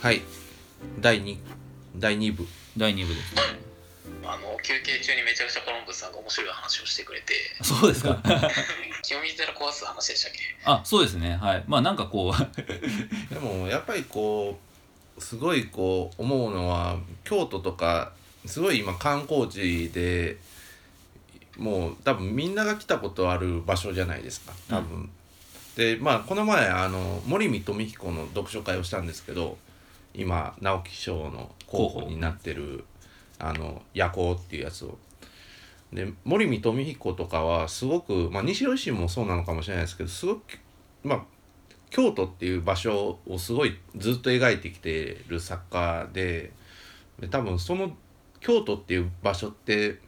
はい。第2第2部。第2部ですね。あの休憩中にめちゃくちゃコロンブスさんが面白い話をしてくれて。そうですか。清水寺壊す話でしたっけ？あそうですね。はい。まあなんかこう。でもやっぱりこうすごいこう思うのは京都とかすごい今観光地でもう多分みんなが来たことある場所じゃないですか。多分。でまあこの前あの森見富彦の読書会をしたんですけど今直木賞の候補になってる「あの夜行」っていうやつを。で森見富彦とかはすごく、まあ、西尾維新もそうなのかもしれないですけどすごくまあ京都っていう場所をすごいずっと描いてきてる作家でで多分その京都っていう場所って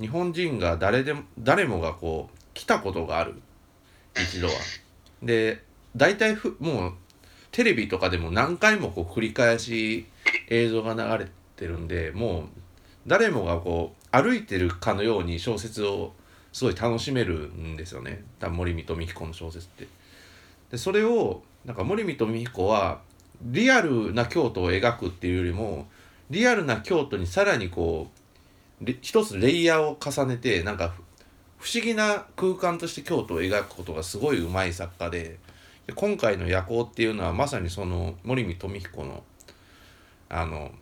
日本人が誰でも誰もがこう来たことがある一度は。で大体ふもうテレビとかでも何回もこう繰り返し映像が流れてるんでもう誰もがこう歩いてるかのように小説をすごい楽しめるんですよね多分森見富彦の小説って。でそれをなんか森見富彦はリアルな京都を描くっていうよりもリアルな京都にさらにこう一つレイヤーを重ねてなんか不思議な空間として京都を描くことがすごいうまい作家でで今回の「夜行」っていうのはまさにその森見富彦のあの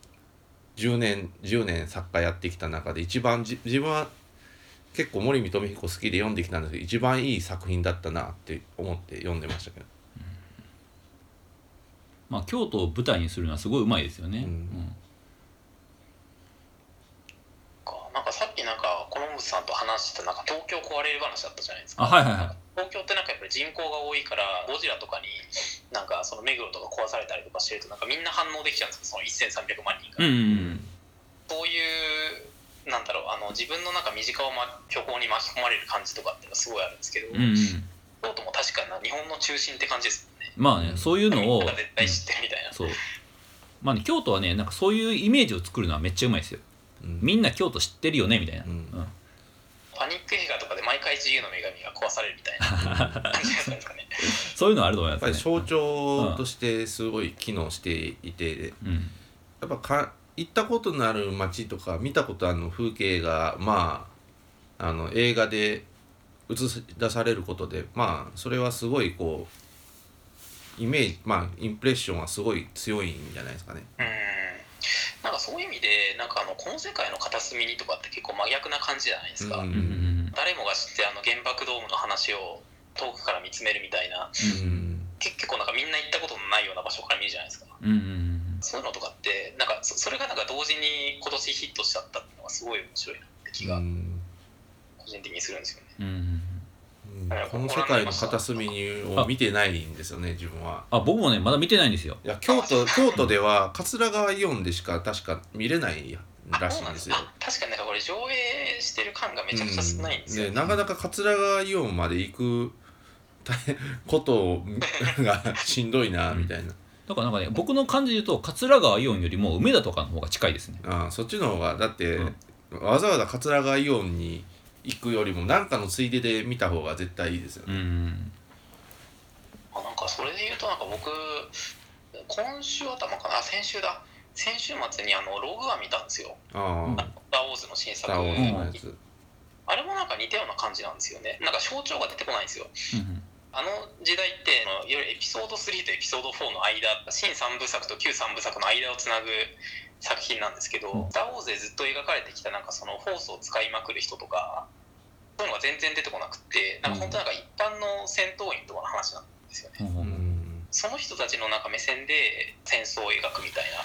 10年10年作家やってきた中で一番じ自分は結構森見富彦好きで読んできたんですけど一番いい作品だったなって思って読んでましたけど。まあ京都を舞台にするのはすごいうまいですよね、うん。うん。かなんかさっきなんかコロンブスさんと話してたなんか東京壊れる話だったじゃないですか。あはいはいはい東京ってなんかやっぱり人口が多いからゴジラとかになんかその目黒とか壊されたりとかしてるとなんかみんな反応できちゃうんですよ。その1300万人が、うんうんそういうなんだろうあの自分のなんか身近を、ま、虚構に巻き込まれる感じとかっていうのはすごいあるんですけど、うんうん。うん京都も確かにな日本の中心って感じですもんね。まあねそういうのを絶対知ってるみたいな、そう。まあね京都はねなんかそういうイメージを作るのはめっちゃうまいですよ。うん。みんな京都知ってるよねみたいな、うん。うん。パニック映画とかで毎回自由の女神が壊されるみたいな。感じだったんですかね。そういうのはあると思いやっますね。ぱり象徴としてすごい機能していて、うん。やっぱか行ったことのある街とか見たことある風景がまああの映画で映し出されることでまあそれはすごいこうイメージまあインプレッションはすごい強いんじゃないですかね。うん。なんかそういう意味でなんかあのこの世界の片隅にとかって結構真逆な感じじゃないですか、うんうんうん誰もが知ってあの原爆ドームの話を遠くから見つめるみたいなうん。結構なんかみんな行ったことのないような場所から見るじゃないですか。うんそういうのとかってなんかそそれがなんか同時に今年ヒットしちゃったっていうのがすごい面白いなって気がうん。個人的にするんですよね、うんこの世界の片隅を見てないんですよね自分は。あ僕もねまだ見てないんですよ。いや京都京都では桂川イオンでしか確か見れないらしいんですよ。あ確かになんかこれ上映してる感がめちゃくちゃ少ないんですよ、うん。でなかなか桂川イオンまで行く大変ことが しんどいなみたいな、だからなんかね僕の感じで言うと桂川イオンよりも梅田とかの方が近いですね。ああそっちの方がだって、うん。わざわざ桂川イオンに行くよりも何かのついでで見た方が絶対いいですよね。うん。あなんかそれで言うとなんか僕今週頭かな？あ先週だ先週末にあのログワン見たんですよ。ああ、ー・ウォーズの新作。スター・ウォーズのやつ。あれもなんか似たような感じなんですよね。なんか象徴が出てこないんですよ。うんあの時代ってあのいわゆるエピソード3とエピソード4の間新3部作と旧3部作の間をつなぐ作品なんですけどうん「スター・ウォーズ」でずっと描かれてきたなんかそのフォースを使いまくる人とかそういうのが全然出てこなくってなんか本当なんか一般の戦闘員とかの話なんですよね。うんその人たちのなんか目線で戦争を描くみたいな。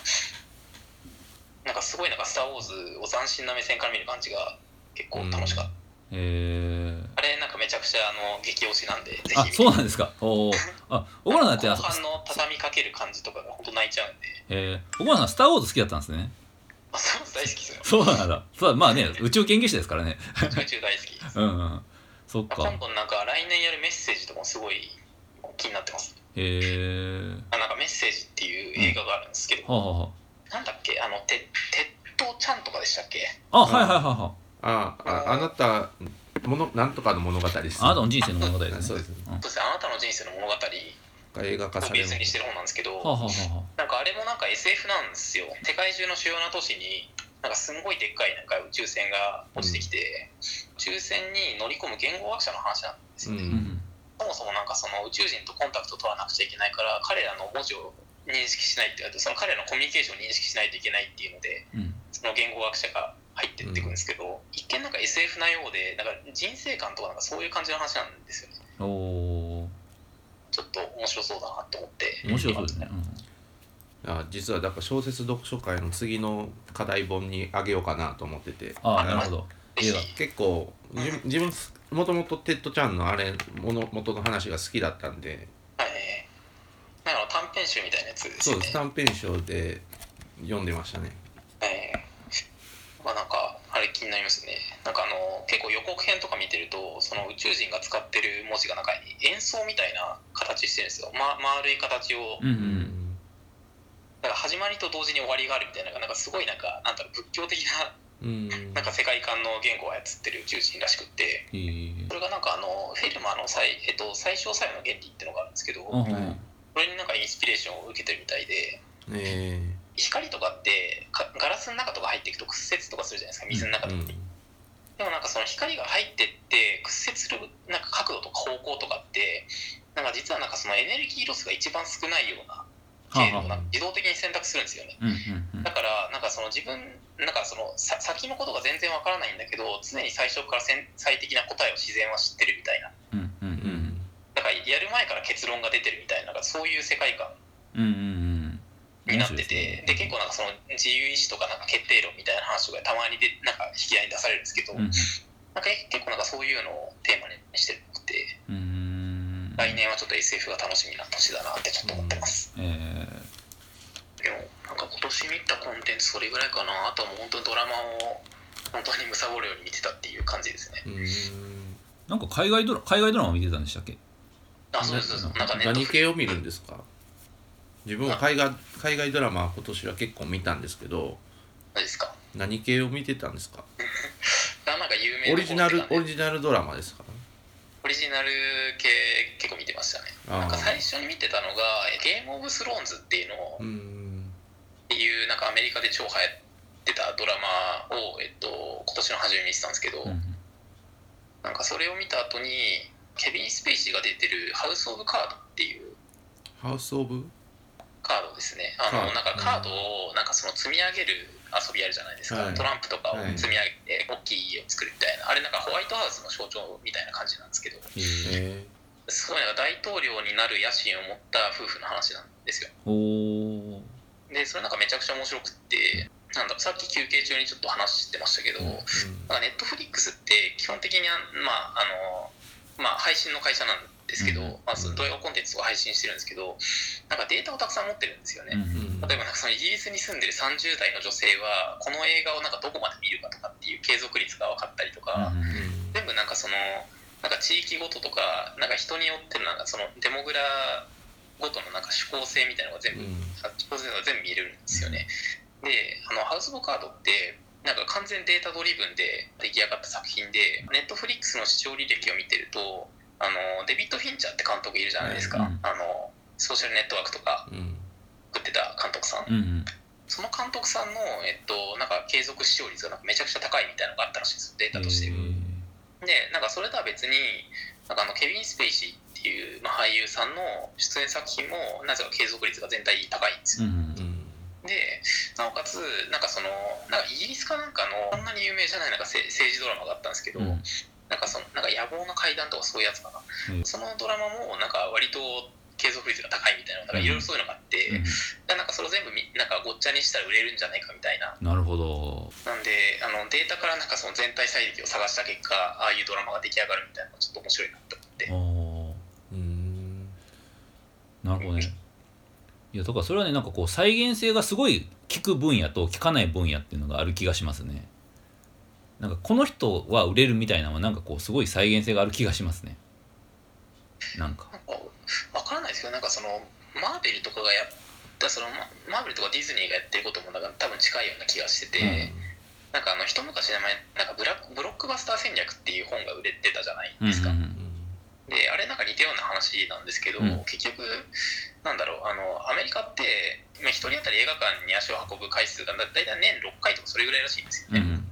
なんかすごいなんか「スター・ウォーズ」を斬新な目線から見る感じが結構楽しかった、えー、あれなんかめちゃくちゃあの激推しなんであそうなんですか？おー。あ小村さんってあ後半の畳みかける感じとかが本当泣いちゃうんで。えー、小村さんスター・ウォーズ好きだったんですね。あそう大好きですよ。そうなんだ。そうまあね宇宙研究者ですからね。宇宙大好きです。うんうん。そっ今か度なんか来年やるメッセージとかもすごい気になってます。へえー、あなんかメッセージっていう映画があるんですけど、はあ、はなんだっけ？あのて鉄塔ちゃんとかでしたっけ？あ、はあ、はいはいはいはい。あああなたものなんとかの物語です、あなたの人生の物語ですね。そうです。うん。そうですねあなたの人生の物語かが映画化されるをベースにしてる本なんですけど、はあ、はあ。はなんかあれもなんか SF なんですよ。世界中の主要な都市になんかすんごいでっかいなんか宇宙船が落ちてきて、宇宙船に乗り込む言語学者の話なんですうよね、あ、うんんそもそもなんかその宇宙人とコンタクト取らなくちゃいけないから彼らの文字を認識しないっていうその彼らのコミュニケーションを認識しないといけないっていうのでうん。その言語学者が入ってっていくんですけど、一見なんか SF なようでなんか人生観とかなんかそういう感じの話なんですよね。おー。ちょっと面白そうだなと思って。面白そうですね、あ実はだから小説読書会の次の課題本にあげようかなと思ってて。ああなるほど映画結構じ自分もともとテッド・チャンのあれもの元の話が好きだったんで。はい。なんか短編集みたいなやつですよね。そうです。短編集で読んでましたね。ええまあなんかあれ気になりますね。なんかあの結構予告編とか見てるとその宇宙人が使ってる文字がなんか演奏みたいな形してるんですよ、ま、丸い形を。うんうんなんか始まりと同時に終わりがあるみたいななんかすごいなんかなんだろう仏教的なうんなんか世界観の言語を操ってる宇宙人らしくってそれがなんかあのフェルマーの最,、えっと、最小作用の原理っていうのがあるんですけどあはいそれになんかインスピレーションを受けてるみたいでえ。光とかってかガラスの中とか入っていくと屈折とかするじゃないですか水の中とかうんでもなんかその光が入ってって屈折するなんか角度とか方向とかってなんか実はなんかそのエネルギーロスが一番少ないような経路を自動的に選択するんですよね。だからなんかその自分なんかそのさ先のことが全然わからないんだけど常に最初から先最適な答えを自然は知ってるみたいな。うんうんうん。だからやる前から結論が出てるみたいななんかそういう世界観うんうんうん。になっててで,、結構なんかその自由意志とかなんか決定論みたいな話とかたまにでなんか引き合いに出されるんですけど、うんなんか結構なんかそういうのをテーマにしてるのでうん。来年はちょっと SF が楽しみな年だなってちょっと思ってます、えでもなんか今年見たコンテンツそれぐらいかな。あとはもう本当にドラマを本当に貪るように見てたっていう感じですね。うん。ーなんか海外ドラ海外ドラマ見てたんでしたっけ？あそうですそうです。なんか何系を見るんですか？自分は海外海外ドラマは今年は結構見たんですけど。何ですか？何系を見てたんですか？あなんか有名なオリジナルオリジナルドラマですか？オリジナル系結構見てましたね。なんか最初に見てたのが「ゲームオブスローンズ」っていうのをうんっていうなんかアメリカで超流行ってたドラマを、えっと、今年の初めに見てたんですけど、うん。なんかそれを見た後にケビン・スペイシーが出てる「ハウス・オブ・カード」っていうハウス・オブ？カードですね。あのなんかカードをなんかその積み上げる遊びあるじゃないですか、はい。トランプとかをはい。積み上げて大きい家を作るみたいなあれなんかホワイトハウスの象徴みたいな感じなんですけどえすごいなんか大統領になる野心を持った夫婦の話なんですよでそれなんかめちゃくちゃ面白くってなんださっき休憩中にちょっと話してましたけど、うんなんかネットフリックスって基本的には、まああのまあ、配信の会社なんですけど、うんまあ、動画コンテンツを配信してるんですけどなんかデータをたくさん持ってるんですよね、うんうん例えばなんかそのイギリスに住んでる30代の女性はこの映画をなんかどこまで見るかとかっていう継続率が分かったりとか、うん全部なんかそのなんか地域ごととかなんか人によってのなんかそのデモグラごとのなんか指向性みたいなのが全部、うん。指向性が全部見れるんですよね。であの House of Cards ってなんか完全データドリブンで出来上がった作品で Netflix の視聴履歴を見てるとあのデビッド・フィンチャーって監督いるじゃないですか、うんあの Social Network とかうん。作ってた監督さん、うんうん。その監督さんの、えっと、なんか継続視聴率がなんかめちゃくちゃ高いみたいなのがあったらしいんですよデータとして。えーでなんかそれとは別になんかあのケビン・スペイシーっていう、まあ、俳優さんの出演作品もなぜか継続率が全体高いんですよ。うんうんでなおかつなんかそのなんかイギリスかなんかのそんなに有名じゃないなんかせ政治ドラマがあったんですけど、うん。なんかそのなんか野望の階段とかそういうやつかな、うん。そのドラマもなんか割と継続率が高いみたいななんかいろいろそういうのがあって、うん。でなんかそれを全部みなんかごっちゃにしたら売れるんじゃないかみたいな。なるほど。なんであのデータからなんかその全体最適を探した結果ああいうドラマが出来上がるみたいなのがちょっと面白いなと思って。うん。なるほどね。いやだからそれはねなんかこう再現性がすごい効く分野と効かない分野っていうのがある気がしますね。なんかこの人は売れるみたいなのはなんかこうすごい再現性がある気がしますね。なんか。なんかわからないですけどなんかそのマーベルとかがやったそのママーベルとかディズニーがやってることもなんか多分近いような気がしてて、なんかあの一昔前なんかブラブロックバスター戦略っていう本が売れてたじゃないですか、うんうんであれなんか似たような話なんですけど、うん。結局なんだろうあのアメリカってまあ一人当たり映画館に足を運ぶ回数がだだいたい年6回とかそれぐらいらしいんですよね、うん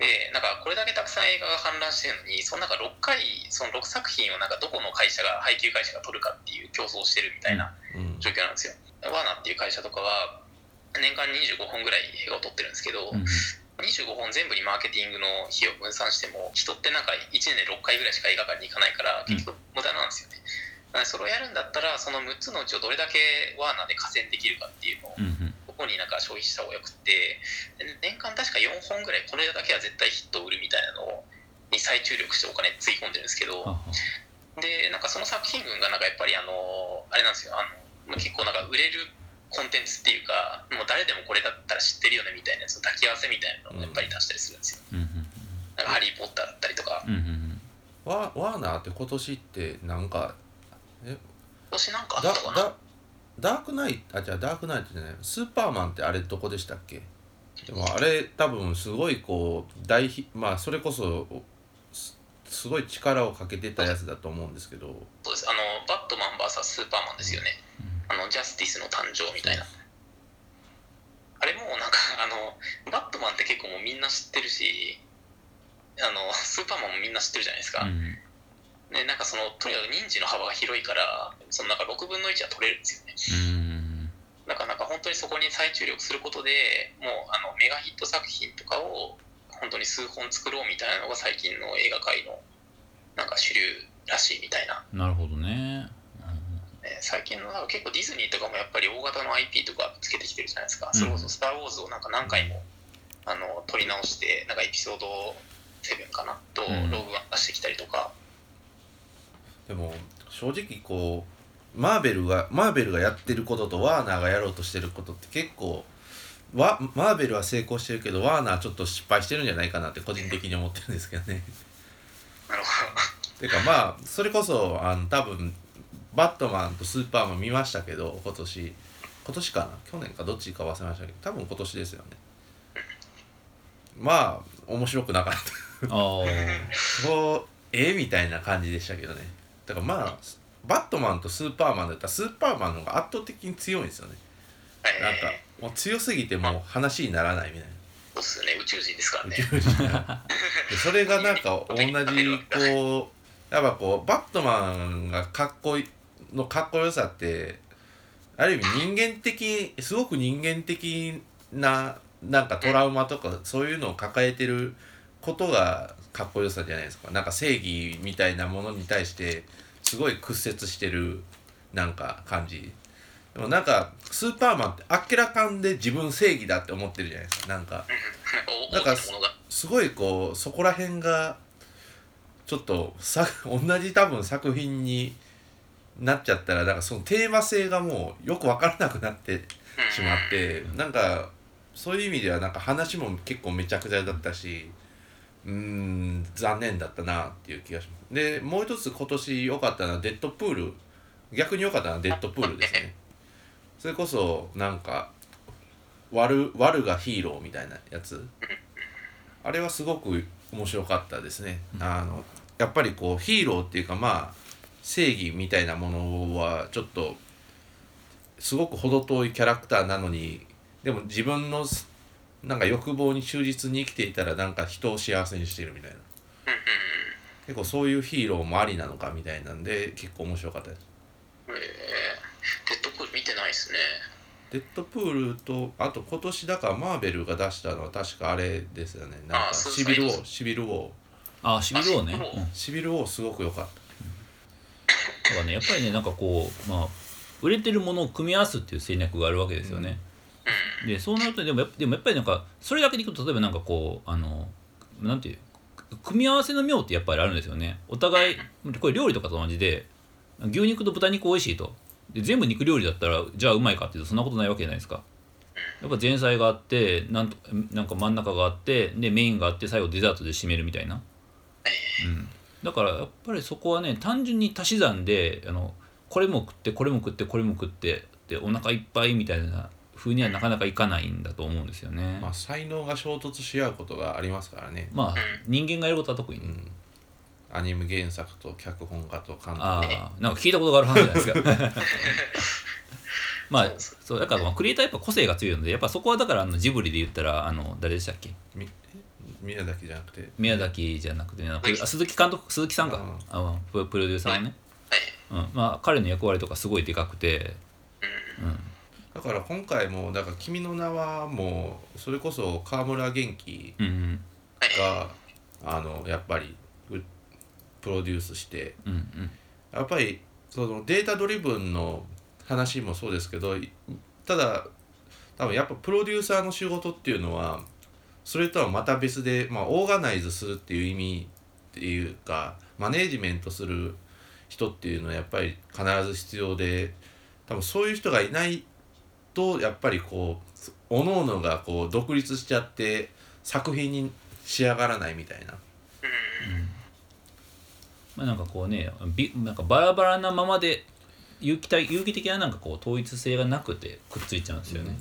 でなんかこれだけたくさん映画が氾濫してるのにその中6回その6作品をなんかどこの会社が配給会社が取るかっていう競争をしてるみたいなうん。状況なんですよ、ワーナーっていう会社とかは年間25本ぐらい映画を撮ってるんですけど、うん25本全部にマーケティングの費用を分散しても人ってなんか1年で6回ぐらいしか映画館に行かないから結局無駄なんですよね、だからそれをやるんだったらその6つのうちをどれだけワーナーで加戦できるかっていうのをうんうん。ここになんか消費した方がよくってで年間確か4本ぐらいこれだけは絶対ヒットを売るみたいなのをに再注力してお金つぎ込んでるんですけどでなんかその作品群がなんかやっぱりあのあれなんですよ。あの結構なんか売れるコンテンツっていうかもう誰でもこれだったら知ってるよねみたいなやつの抱き合わせみたいなのをやっぱり出したりするんですよ、うんうんなんかハリー・ポッターだったりとか。うんうんうん。ワワーナーって今年ってなんか今年なんかあだったかな？だダークナイトあじゃあダークナイトじゃない。スーパーマンってあれどこでしたっけ？でもあれ多分すごいこう大ヒまあそれこそすすごい力をかけてたやつだと思うんですけど。そうです。あのバットマン VS スーパーマンですよね、あのジャスティスの誕生みたいな。あれもうなんかあのバットマンって結構もうみんな知ってるしあのスーパーマンもみんな知ってるじゃないですか、うん。ね、なんかそのとにかく認知の幅が広いからそのなんか6分の1は取れるんですよね。うん。だからなんか本当にそこに再注力することでもうあのメガヒット作品とかを本当に数本作ろうみたいなのが最近の映画界のなんか主流らしいみたいな、なるほどねね、最近のなんか結構ディズニーとかもやっぱり大型の IP とかつけてきてるじゃないですか、うん。それこそ「スター・ウォーズ」をなんか何回もあの撮り直してなんかエピソード7かな？とうん。ログワン出してきたりとか、でも正直こうマーベルがマーベルがやってることとワーナーがやろうとしてることって結構わマーベルは成功してるけどワーナーちょっと失敗してるんじゃないかなって個人的に思ってるんですけどね。なるほてかまあそれこそあの多分バットマンとスーパーマン見ましたけど今年。今年かな？去年かどっちか忘れましたけど多分今年ですよね。まあ面白くなかった。ああ こうえみたいな感じでしたけどね。だからまあバットマンとスーパーマンだったらスーパーマンの方が圧倒的に強いんですよね。ど、はい。なんかもう強すぎてもう話にならないみたいな。そうっすよね。宇宙人ですからね。宇宙人。それがなんか同じこうやっぱこうバットマンがかっこいいのかっこよさってある意味人間的すごく人間的ななんかトラウマとかそういうのを抱えてることがかっこよさじゃないですか。なんか正義みたいなものに対してすごい屈折してるなんか感じ。でもなんかスーパーマンってあっけらかんで自分正義だって思ってるじゃないですか。なんかうん。だかすごいこうそこら辺がちょっとさ同じ多分作品になっちゃったらなんかそのテーマ性がもうよく分からなくなってしまってなんかそういう意味ではなんか話も結構めちゃくちゃだったしうーん残念だったなっていう気がします。でもう一つ今年良かったのはデッドプール。逆に良かったのはデッドプールですね。それこそなんか悪悪がヒーローみたいなやつ。あれはすごく面白かったですね。あのやっぱりこうヒーローっていうかまあ正義みたいなものはちょっとすごく程遠いキャラクターなのにでも自分のすなんか欲望に忠実に生きていたらなんか人を幸せにしているみたいな。結構そういうヒーローもありなのかみたいなんで結構面白かったです。うんえーデッドプール見てないですね。デッドプールとあと今年だからマーベルが出したのは確かあれですよね。なんかシビルウォそうーシビルウォー。ああシビル王ね、あシビル王すごく良かっただからねやっぱりねなんかこうまあ売れてるものを組み合わすっていう戦略があるわけですよね、でそうなるとでもやっでもやっぱりなんかそれだけでいくと例えばなんかこうあのなんていう組み合わせの妙ってやっぱりあるんですよね。お互いこれ料理とかと同じで牛肉と豚肉美味しいと。で全部肉料理だったらじゃあうまいかっていうとそんなことないわけじゃないですか。やっぱ前菜があってなんとなんか真ん中があってでメインがあって最後デザートで締めるみたいな、うん、だからやっぱりそこはね単純に足し算であのこれも食ってこれも食ってこれも食ってでお腹いっぱいみたいな風にはなかなかいかないんだと思うんですよね。まあ才能が衝突し合うことがありますからね。まあ人間がやることは特に。ね、うん。アニメ原作と脚本家と監督。ああなんか聞いたことがある話じゃないですか。まあそうだからまあクリエイターやっぱ個性が強いのでやっぱそこはだからあのジブリで言ったらあの誰でしたっけ？み宮崎じゃなくて。宮崎じゃなくて、ね、あ鈴木監督鈴木さんか。うん。あププロデューサーのね、はい。うん、まあ彼の役割とかすごいでかくて、うん、だから今回もだから「君の名は」もうそれこそ川村元気があのやっぱりうプロデュースして。うんうん。やっぱりそのデータドリブンの話もそうですけどいただ多分やっぱプロデューサーの仕事っていうのはそれとはまた別で、まあ、オーガナイズするっていう意味っていうかマネージメントする人っていうのはやっぱり必ず必要で多分そういう人がいないとやっぱりこう各々がこう独立しちゃって作品に仕上がらないみたいな。まあ、なんかこうねびなんかバラバラなままで有機体有機的ななんかこう統一性がなくてくっついちゃうんですよね。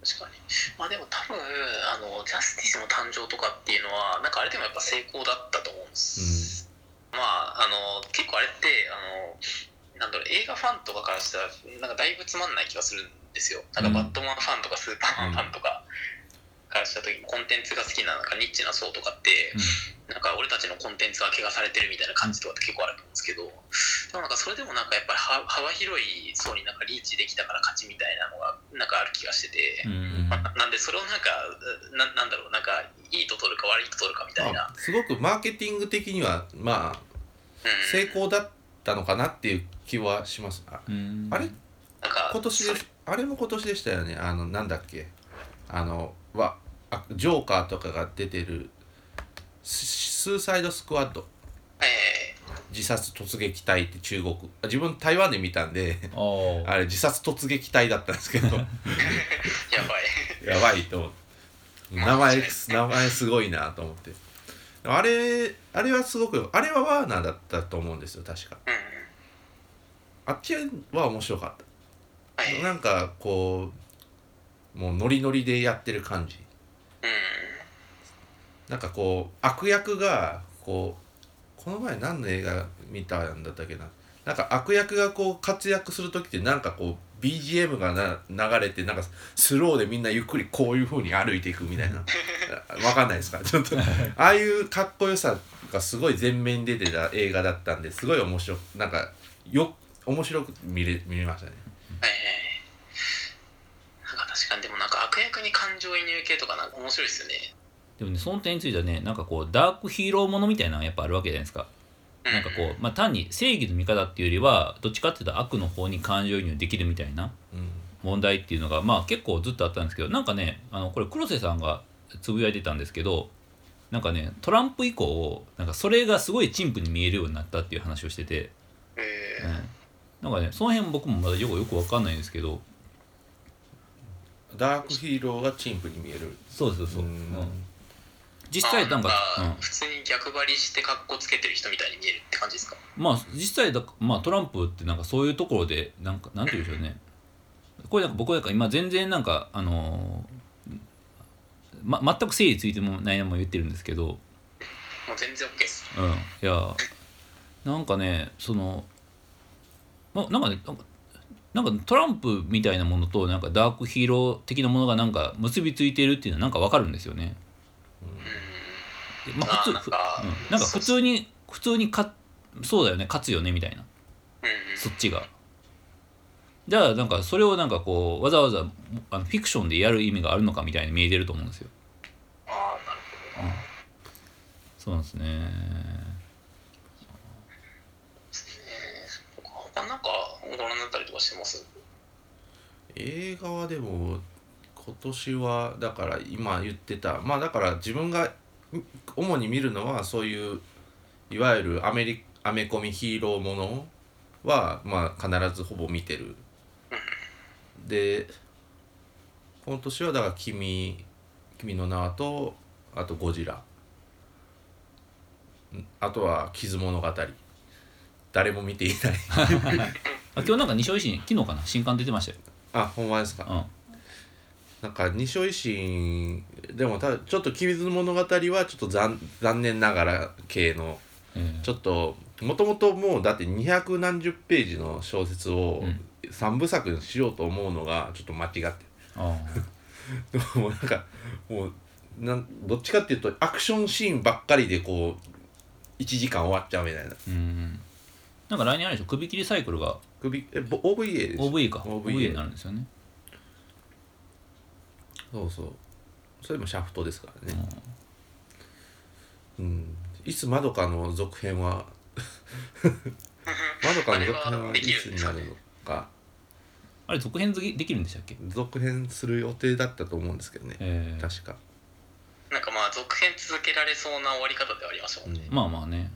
確かにまあでも多分あのジャスティスの誕生とかっていうのはなんかあれでもやっぱ成功だったと思うんです、まああの結構あれってあのなんだろう映画ファンとかからしたらなんかだいぶつまんない気がするんですよ。なんかバットマンファンとかスーパーマンファンとかからした時にコンテンツが好きななんかニッチな層とかって、なんか俺たちのコンテンツは怪我されてるみたいな感じとかって結構あると思うんですけど、でもなんかそれでもなんかやっぱりは幅広い層になんかリーチできたから勝ちみたいなのがなんかある気がしてて、うん。まあなんでそれをなんかななんだろうなんかいいと取るか悪いと取るかみたいな、まあすごくマーケティング的にはまあうん、成功だったのかなっていう気はします。あうん。あれ？なんか今年であれも今年でしたよね。あのなんだっけ？あのわあジョーカーとかが出てるススーサイドスクワッドえ自殺突撃隊って中国。あ自分台湾で見たんで あれ自殺突撃隊だったんですけど。ー やばい。やばいと思って。名前名前すごいなと思って。あれあれはすごくあれはワーナーだったと思うんですよ確か。うん。あっちは面白かった。はい。なんかこうもうノリノリでやってる感じ。うんなんかこう悪役がこうこの前何の映画見たんだったっけな。なんか悪役がこう活躍する時ってなんかこう BGM がな流れてなんかスローでみんなゆっくりこういう風に歩いていくみたいな。わかんないですか？ちょっと。ああいうかっこよさがすごい前面に出てた映画だったんですごい面白くなんかよ面白く見れ見れましたね。はいはいなんか確かにでもなんか悪役に感情移入系とかなんか面白いですよねでもねその点についてはねなんかこうダークヒーローものみたいなのがやっぱあるわけじゃないですか。うん。なんかこう、まあ、単に正義の味方っていうよりはどっちかっていうと悪の方に感情移入できるみたいなうん。問題っていうのがまあ結構ずっとあったんですけどなんかねあのこれ黒瀬さんがつぶやいてたんですけどなんかねトランプ以降なんかそれがすごい陳腐に見えるようになったっていう話をしてて、えうん、なんかねその辺僕もまだよくよくわかんないんですけど。ダークヒーローが陳腐に見える。そうそうそう、うん。うん実際なんか、うん、普通に逆張りして格好つけてる人みたいに見えるって感じですか？まあ実際だ、まあ、トランプってなんかそういうところでなんかなんて言うんでしょうね。これなんか僕なんか今全然なんかあのーま、全く整理ついてもないのも言ってるんですけど。もう全然 OK です。うん。いやなんかねそのまなんかねなんかなんかトランプみたいなものとなんかダークヒーロー的なものがなんか結びついているっていうのはなんかわかるんですよね。でまあ普通なんかうん、なんか普通に普通にかそうだよね勝つよねみたいな。うんうん。そっちが。じゃあなんかそれをなんかこうわざわざあのフィクションでやる意味があるのかみたいに見えてると思うんですよ。ああなるほどなそうなんですね。他なんかご覧になったりとかしてます？映画はでも今年はだから今言ってたまあだから自分がん主に見るのはそういういわゆるアメリアメコミヒーローものはまあ必ずほぼ見てる。で今年はだから君「君の名は」とあと「ゴジラ」んあとは「傷物語」誰も見ていない。あ今日なんか西尾維新昨日かな？新刊出てましたよ。あほんまですか？うん。なんか西尾維新でもただちょっと「鬼滅物語」はちょっと残残念ながら系のえーちょっともともともうだって二百何十ページの小説をうん。三部作にしようと思うのがちょっと間違って。あ でもなんかもうなんどっちかっていうとアクションシーンばっかりでこう1時間終わっちゃうみたいな。ーうん。なんか来年あれでしょ？首切りサイクルが。首えぼ OVA です。OVA か。OVA OVA になるんですよねそうそう。それもシャフトですからね。うん。いつまどかの続編は まどかの続編はいつになるのか。あれ続編できるんでしたっけ？続編する予定だったと思うんですけどね。えー確か。なんかまあ続編続けられそうな終わり方ではありましたもんね、うん。まあまあね。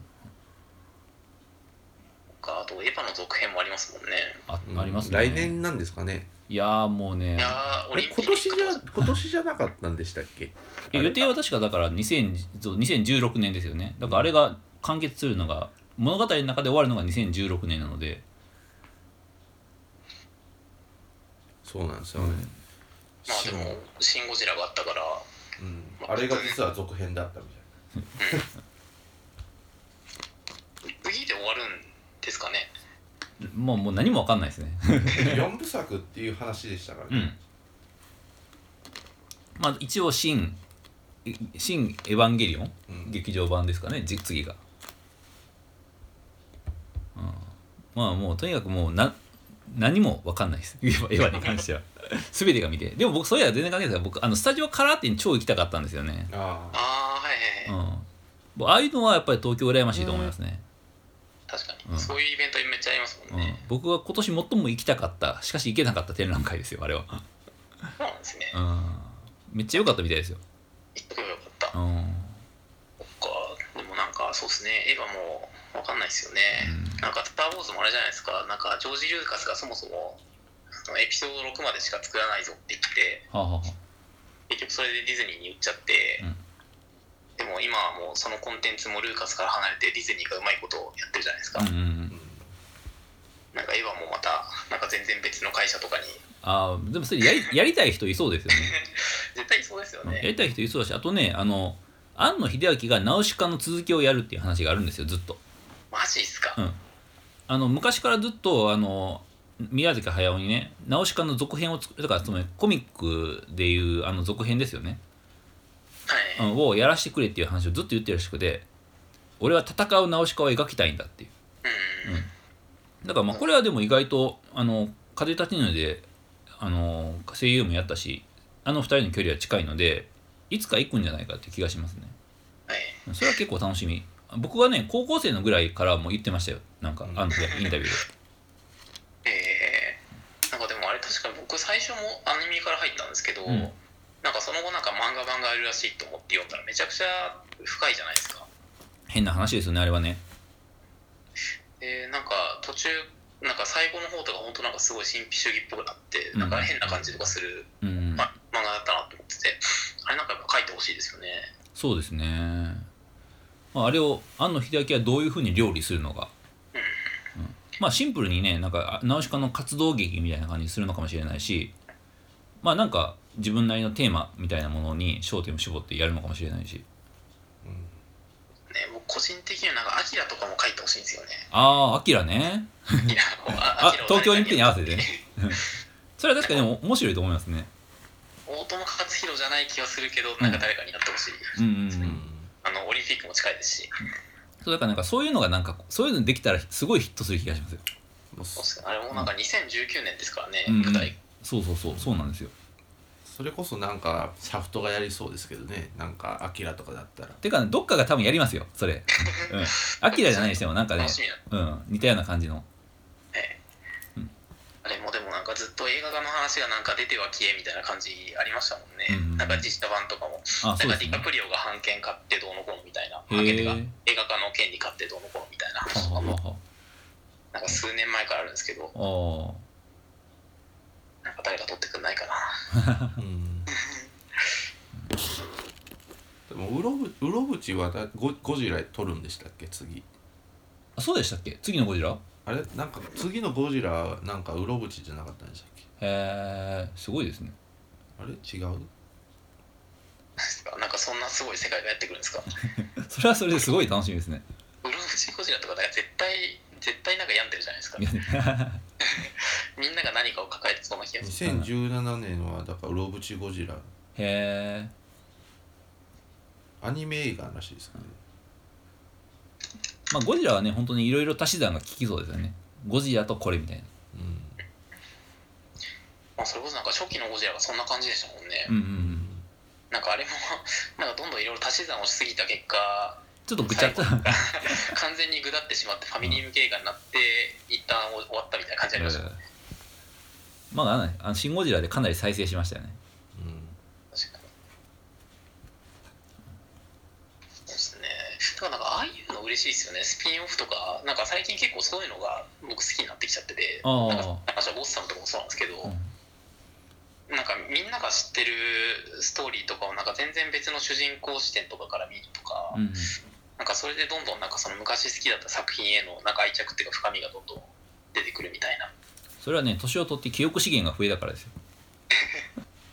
かあとエヴァの続編もありますもんね。あ,、うんありますね。来年なんですかねいやーもうねーオあれリンピック。今年じゃ今年じゃなかったんでしたっけ？え予定は確かだから2000そう2016年ですよね。だからあれが完結するのが物語の中で終わるのが2016年なので。そうなんですよね、まあでも「シン・ゴジラ」があったからうん、あれが実は続編だったみ次で終わるんですかねもうもう何も分かんないですね。たいな4部作っていう話でしたからね、うん。まあ一応新「新エヴァンゲリオン」うん。劇場版ですかねじ次が、うん、まあもうとにかくもうな何も分かんないです。エヴァに関しては。全てが見て。でも僕そういや全然関係ないです僕あのスタジオカラーテン超行きたかったんですよね。ああはいはいはい、うん。僕ああいうのはやっぱり東京羨ましいと思いますね、確かに、うん。そういうイベントめっちゃありますもうん。んね、僕が今年最も行きたかったしかし行けなかった展覧会ですよあれは、そうなんですね。うん、めっちゃ良かったみたいですよ、行っとけばよかった、うん。そっか。でもなんかそうですね。エヴァもわかんないですよね、うん。なんか「スター・ウォーズ」もあれじゃないですか。なんかジョージ・ルーカスがそもそもエピソード6までしか作らないぞって言ってはあ、はあはあ。結局それでディズニーに売っちゃって、うんでも今はもうそのコンテンツもルーカスから離れてディズニーがうまいことをやってるじゃないですか、うんうんうん。なんかエヴァもまたなんか全然別の会社とかに。ああでもそれやりやりたい人いそうですよね。絶対そうですよね、やりたい人いそうだしあとねあの庵野秀明がナウシカの続きをやるっていう話があるんですよずっと。マジっすか、うん。あの昔からずっとあの宮崎駿にねナウシカの続編を作るだからつまりコミックでいうあの続編ですよね、はい、うん。をやらせてくれっていう話をずっと言ってるらしくて俺は戦うナウシカを描きたいんだっていう。うん。だからまあこれはでも意外とあの風立ちぬであの声優もやったしあの二人の距離は近いのでいつか行くんじゃないかって気がしますね。はい。それは結構楽しみ。僕はね高校生のぐらいからも言ってましたよ。なんかうん。あのインタビューで。え。ー、なんかでもあれ確かに僕最初もアニメから入ったんですけど、うんなんかその後なんか漫画版があるらしいと思って読んだらめちゃくちゃ深いじゃないですか。変な話ですよねあれはね。でなんか途中なんか最後の方とか本当なんかすごい神秘主義っぽくなってうん。なんか変な感じとかする、うん。ま、漫画だったなと思ってて。あれなんかやっぱ書いてほしいですよね。そうですね、まあ、あれを庵野秀明はどういうふうに料理するのか、うん。まあシンプルにねなんかナウシカの活動劇みたいな感じにするのかもしれないしまあなんか自分なりのテーマみたいなものに焦点を絞ってやるのかもしれないし。ね僕個人的にはなんかアキラとかも書いてほしいんですよね。ああアキラね。あ東京オリンピックに合わせてね。それは確かに面白いと思いますね。大友克洋じゃない気がするけどなんか誰かにやってほしい、うん。うんううん。んあのオリンピックも近いですし。そうだからなんかそういうのがなんかそういうのできたらすごいヒットする気がしますよ。あれもなんか2019年ですからね、うんうん。舞台そうそうそうそうなんですよ。それこそなんかシャフトがやりそうですけどね。なんかアキラとかだったら。てか、どっかが多分やりますよそれ。うん。アキラじゃないにしてもなんかねうん。似たような感じの。ええ。うん。あれもでもなんかずっと映画化の話がなんか出ては消えみたいな感じありましたもんね、うんうんなんか実写版とかも。あなんかディカプリオが版権買ってどうのこうのみたいな。へ版権映画化の権利買ってどうのこうのみたいな話とかも。なんか数年前からあるんですけど。はなんか誰か取ってくんないかな。うん。でもウロブウロブチはだゴゴジラ撮るんでしたっけ？次。あそうでしたっけ？次のゴジラ？へあれ？なんか次のゴジラはなんかウロブチじゃなかったんでしたっけ？えすごいですね。あれ？違う？ですか？なんかそんなすごい世界がやってくるんですか？それはそれですごい楽しみですね。ウルフチゴジラとか絶対絶対なんか病んでるじゃないですか みんなが何かを抱えてそうな気がする2017年はだから「うろぶちゴジラ。へえ」アニメ映画らしいですかね。まあゴジラはね本当にいろいろ足し算が効きそうですよね。ゴジラとこれみたいな。うん。まあ、それこそなんか初期のゴジラがそんな感じでしたもんね、うんうんうん。なんかあれも なんかどんどんいろいろ足し算をしすぎた結果ちょっとぐちゃっと。完全にぐだってしまってファミリー向け映画になって一旦終わったみたいな感じありました、ねまああのねあのシン・ゴジラでかなり再生しましたよね。うん。確かに。そうですねだからなんかああいうの嬉しいですよね。スピンオフとかなんか最近結構そういうのが僕好きになってきちゃってて。あー。なんかなんかボスさんとかもそうなんですけど、なんかみんなが知ってるストーリーとかをなんか全然別の主人公視点とかから見るとか、うんうん。なんかそれでどんどんなんかその昔好きだった作品へのなんか愛着っていうか深みがどんどん出てくるみたいな。それはね年を取って記憶資源が増えたからですよ。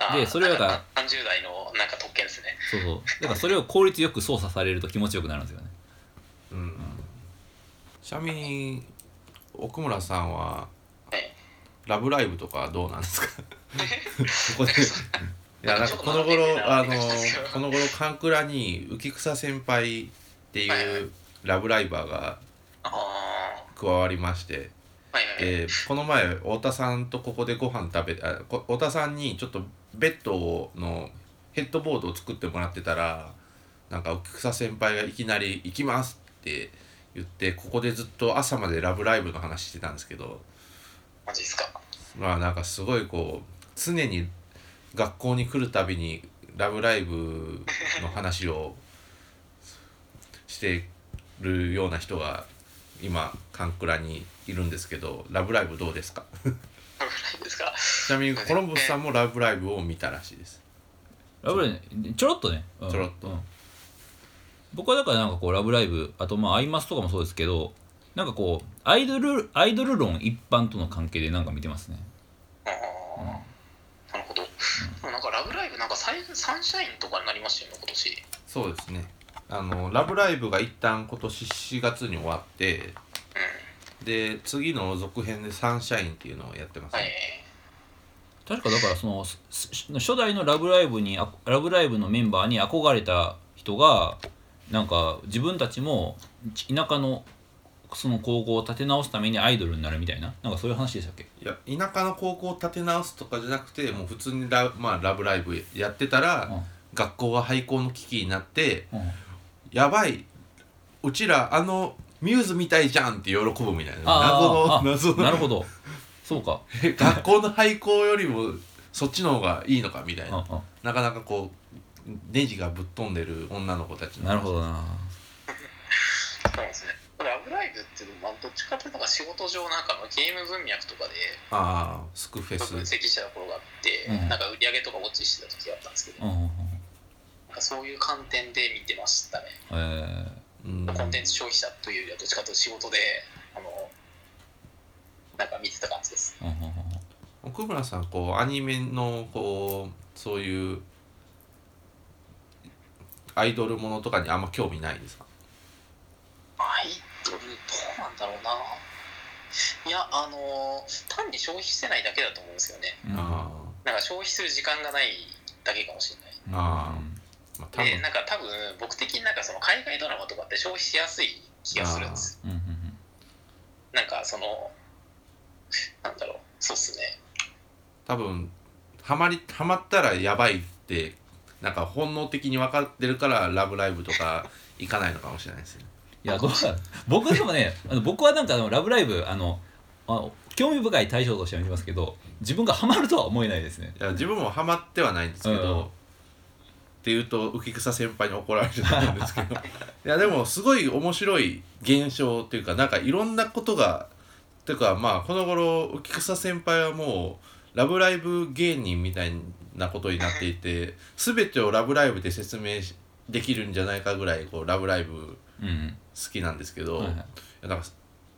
でそれはだからなんか30代のなんか特権ですね。そうそう。だからそれを効率よく操作されると気持ちよくなるんですよね。うん。ちなみに奥村さんははい「ラブライブ!」とかはどうなんですか？ここで。いやなんかこの頃あのこの頃カンクラに浮草先輩ってはいうラブライバーが加わりまして。はいはいはい。でこの前太田さんとここでご飯食べあこ太田さんにちょっとベッドのヘッドボードを作ってもらってたらなんか浮草先輩がいきなり「行きます!」って言ってここでずっと朝までラブライブの話してたんですけどマジですか？まあなんかすごいこう常に学校に来るたびにラブライブの話をしてるような人が今カンクラにいるんですけどラブライブどうですか？ラブライブですか？ちなみにコロンブスさんもラブライブを見たらしいです。ラブライブちょろっとね、うん。ちょろっと。うん。僕はだからなんかこう「ラブライブ!」あとまあ「アイマス」とかもそうですけどなんかこうアイドルアイドル論一般との関係でなんか見てますね。ああ、なるほど。でもなんかラブライブなんかサイサンシャインとかになりましたよね今年。そうですねあのラブライブが一旦今年4月に終わってうで次の続編でサンシャインっていうのをやってますん。はね、い。確かだからその初代の「ラブライブ!」にあラブライブのメンバーに憧れた人がなんか自分たちもち田舎のその高校を立て直すためにアイドルになるみたいななんかそういう話でしたっけ？いや田舎の高校を立て直すとかじゃなくてもう普通にラ,、まあ、ラブライブやってたら、うん学校が廃校の危機になってうんやばい。うちらあのミューズみたいじゃんって喜ぶみたいな。あー謎の謎の。なるほど。そうか。え 学校の廃校よりもそっちの方がいいのかみたいうんななかなかこうネジがぶっ飛んでる女の子たちの。うんなるほどな。そうですね。ラブライブっていうのはどっちかっていうとなんか仕事上なんかのゲーム文脈とかでああスクフェス。分析してた頃があって、うん。なんか売り上げとかウォッチしてた時があったんですけど、うんうんうんそういう観点で見てましたね。えーうんコンテンツ消費者というよりはどっちかというと仕事であのなんか見てた感じです。うんうんうん奥村さんこうアニメのこうそういうアイドルものとかにあんま興味ないですか？アイドルどうなんだろうな。いやあの単に消費してないだけだと思うんですよね。なんか消費する時間がないだけかもしれない。あーまあ多で分なんか多分僕的になんかその海外ドラマとかって消費しやすい気がするんです。うんうんうんなんかそのなんだろうそうっすね。多分ハマりハマったらやばいってなんか本能的に分かってるから「ラブライブ!」とか 行かないのかもしれないですねいやどうだ僕でもねあの僕はなんかあの「ラブライブ!」あのあ興味深い対象としては見てますけど自分がハマるとは思えないですねいや自分もハマってはないんですけど、うんっていうと浮草先輩に怒られると思うんですけど いやでもすごい面白い現象っていうかなんかいろんなことがていうかまあこの頃浮草先輩はもう「ラブライブ!」芸人みたいなことになっていて全てを「ラブライブ!」で説明しできるんじゃないかぐらいこう「ラブライブ!」うん好きなんですけど、はいはいいやなんか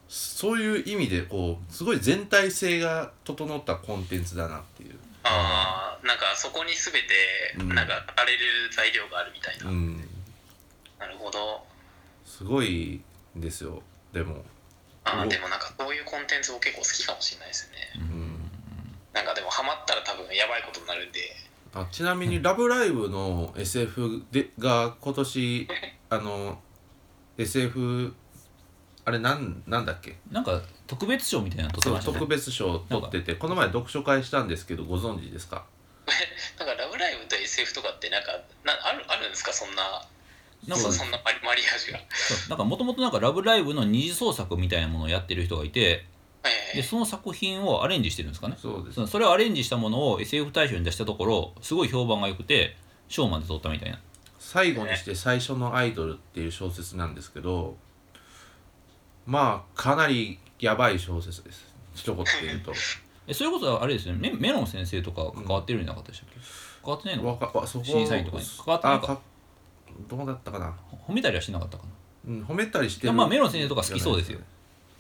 そういう意味でこうすごい全体性が整ったコンテンツだなっていうああなんかそこに全てうん。なんか荒れる材料があるみたいな、うん。なるほど。すごいですよ。でも。おあーでもなんかそういうコンテンツも結構好きかもしれないですね。うん。なんかでもハマったら多分やばいことになるんで。あちなみに「ラブライブ!」の SF でが今年 あの SF あれなんなんだっけ？なんか特別賞みたいなの取ってそうましたね。特別賞取っててこの前読書会したんですけどご存知ですか？なんか「ラブライブ!」と SF とかってなんかなあるあるんですか？そんななんかそそんなマリマリアージュが。そうなんかもともとなんか「ラブライブ!」の二次創作みたいなものをやってる人がいてえでその作品をアレンジしてるんですかね？そうです。そのそれをアレンジしたものを SF 大賞に出したところすごい評判が良くて賞まで取ったみたいな。最後にして最初のアイドルっていう小説なんですけどまあかなりやばい小説です。一言で言うと。えそれこそあれですよね。メメロン先生とか関わってるんじゃなかったでしたっけ？関わってないの？わかわそこ審査員とかに。関わってないか。あどうだったかな、褒めたりはしてなかったかな？うん、褒めたりしてる。まあメロン先生とか好きそうですよ。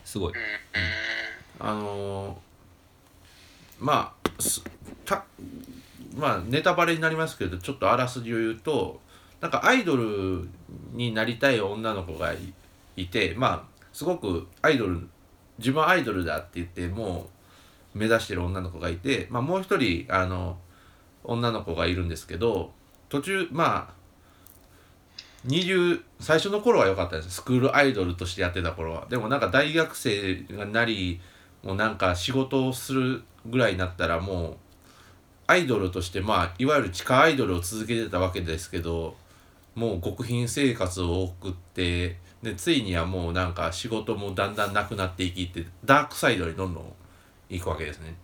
すごい。あのーまあすたまあネタバレになりますけどちょっとあらすじを言うとなんかアイドルになりたい女の子がいいてまあすごくアイドル自分はアイドルだって言ってもう目指してる女の子がいて、まあ、もう一人あの女の子がいるんですけど途中まあ20最初の頃は良かったです。スクールアイドルとしてやってた頃は。でもなんか大学生がなりもうなんか仕事をするぐらいになったらもうアイドルとしてまあいわゆる地下アイドルを続けてたわけですけどもう極貧生活を送ってでついにはもうなんか仕事もだんだんなくなっていきってダークサイドにどんどん行くわけですね。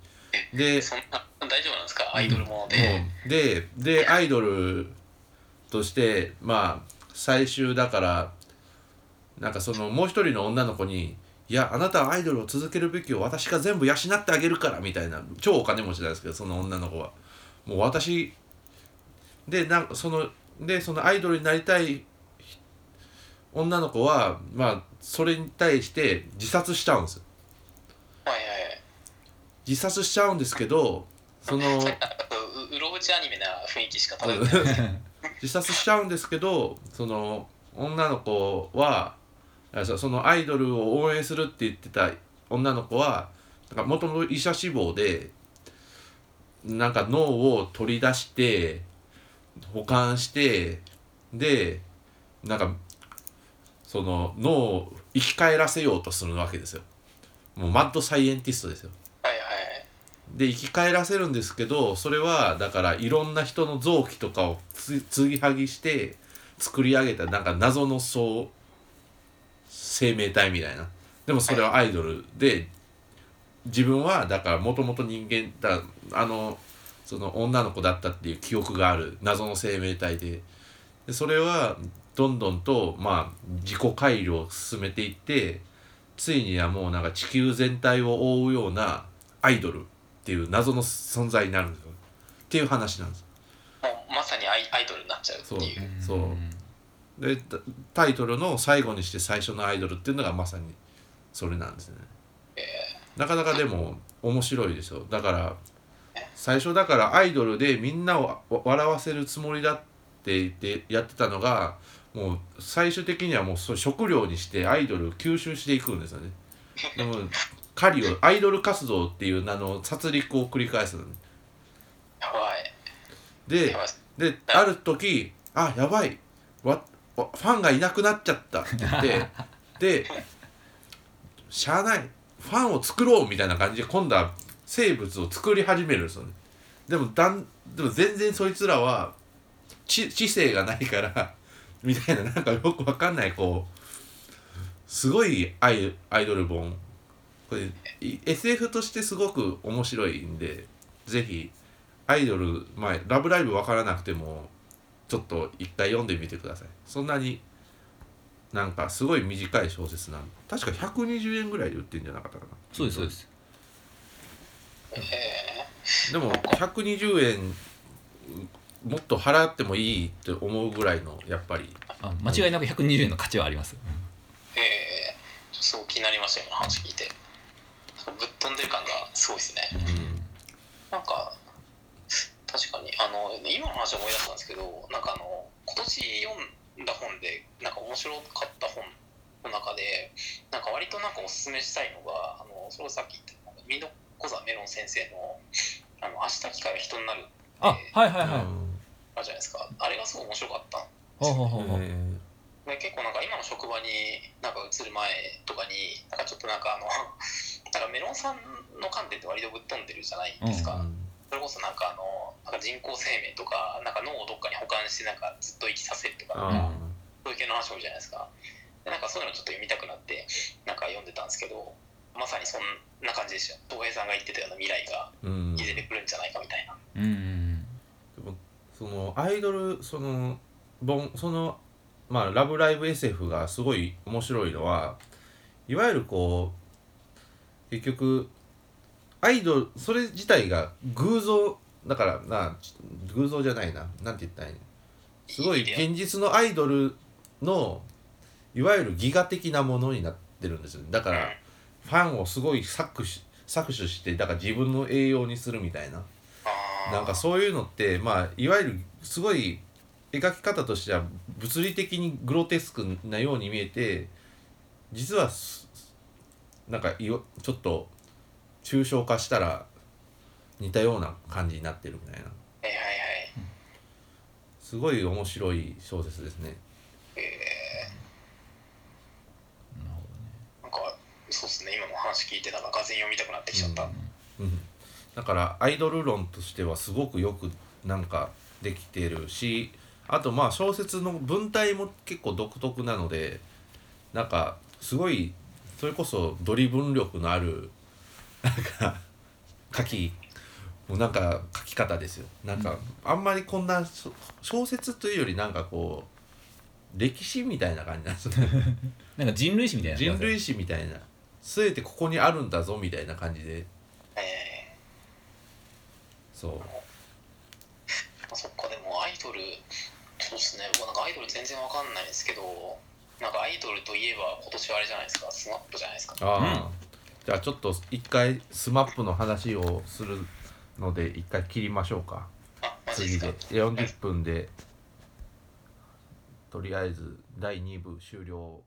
でそんな大丈夫なんですか？アイドルもので、うん。ででアイドルとしてまあ最終だからなんかそのもう一人の女の子に「いやあなたはアイドルを続けるべきよ私が全部養ってあげるから」みたいな超お金持ちなんですけどその女の子は。もう私でなんかそのでそのアイドルになりたい女の子はまあそれに対して自殺しちゃうんですよ。はいはいはい自殺しちゃうんですけどその。アニメな雰囲気しか漂ってない 自殺しちゃうんですけどその女の子はそのアイドルを応援するって言ってた女の子はもともと医者志望でなんか脳を取り出して保管してでなんかその脳を生き返らせようとするわけですよ。もうマッドサイエンティストですよ。はいはいで生き返らせるんですけどそれはだからいろんな人の臓器とかをつ継ぎはぎして作り上げたなんか謎のそう生命体みたいなでもそれはアイドルで自分はだからもともと人間だあのその女の子だったっていう記憶がある謎の生命体ででそれはどんどんとまあ自己改良を進めていってついにはもうなんか地球全体を覆うようなアイドルっていう謎の存在になるんですよっていう話なんです。もうまさにアイアイドルになっちゃうってそう。いう。そう。でタタイトルの最後にして最初のアイドルっていうのがまさにそれなんですね。なかなかでも面白いですよ。だから最初だからアイドルでみんなをわ笑わせるつもりだって言ってやってたのがもう最終的にはもうそれ食料にしてアイドルを吸収していくんですよね。でも狩りをアイドル活動っていう名の殺戮を繰り返すのね。やばい。でである時「あやばい。わわファンがいなくなっちゃった」って言ってで「しゃあない。ファンを作ろう」みたいな感じで今度は生物を作り始めるんですよね。でもだんでも全然そいつらは知知性がないからみたいななんかよくわかんないこうすごいアイアイドル本。これい SF としてすごく面白いんでぜひアイドルまあ「ラブライブ!」分からなくてもちょっと一回読んでみてください。そんなになんかすごい短い小説なん確か120円ぐらいで売ってんじゃなかったかな。そうですそうです。えでも120円もっと払ってもいいって思うぐらいのやっぱり。あ間違いなく120円の価値はあります。ー、えー、すごく気になりました今の話聞いて。ぶっ飛んでる感がすごいですね。うん。なんかの今の話を思い出したんですけどなんかあの今年読んだ本でなんか面白かった本の中でなんか割となんかおすすめしたいのがあのそれをさっき言ったミノコザメロン先生の「あの明日機械は人になる」って。あはいはいはい、うんあるじゃないですか。あれがすごい面白かったほうほうほうほうえーで結構なんか今の職場になんか移る前とかになんかちょっとなんかあの なんかメロンさんの観点って割とぶっ飛んでるじゃないですか、うんそれこそなんかあのなんか人工生命とかなんか脳をどっかに保管してなんかずっと生きさせるとか、あそういう系の話多いじゃないですか。でなんかそういうのちょっと読みたくなってなんか読んでたんですけどまさにそんな感じでしたよ。東平さんが言ってたような未来がいずれ来るんじゃないかみたいな、うんうんそのアイドルその本そのまあ「ラブライブ SF」がすごい面白いのはいわゆるこう結局アイドルそれ自体が偶像だからな偶像じゃないな。なんて言ったらいいの？すごい現実のアイドルのいわゆるギガ的なものになってるんですよだからファンをすごい搾取し搾取してだから自分の栄養にするみたいななんかそういうのってまあいわゆるすごい描き方としては物理的にグロテスクなように見えて実はすなんかいわちょっと抽象化したら似たような感じになってるみたいな。はいはいはい。すごい面白い小説ですね。え。なるほー、なんかそうですね。今の話聞いてなんかがぜ読みたくなってきちゃった、うん、だからアイドル論としてはすごくよくなんかできてるしあとまあ小説の文体も結構独特なのでなんかすごいそれこそドリブン力のあるなんか書きもうなんか書き方ですよ。なんかあんまりこんな小小説というよりなんかこう歴史みたいな感じなんですよね。なんか人類史みたいな人類史みたいな。全てここにあるんだぞみたいな感じで。えそう。あ、そっかでもアイドルそうですね。僕なんかアイドル全然わかんないですけどなんかアイドルといえば今年はあれじゃないですか。 SMAP じゃないですか。ああ、じゃあちょっと一回 SMAP の話をするので一回切りましょうか。あマジですか。で40分で。とりあえず第2部終了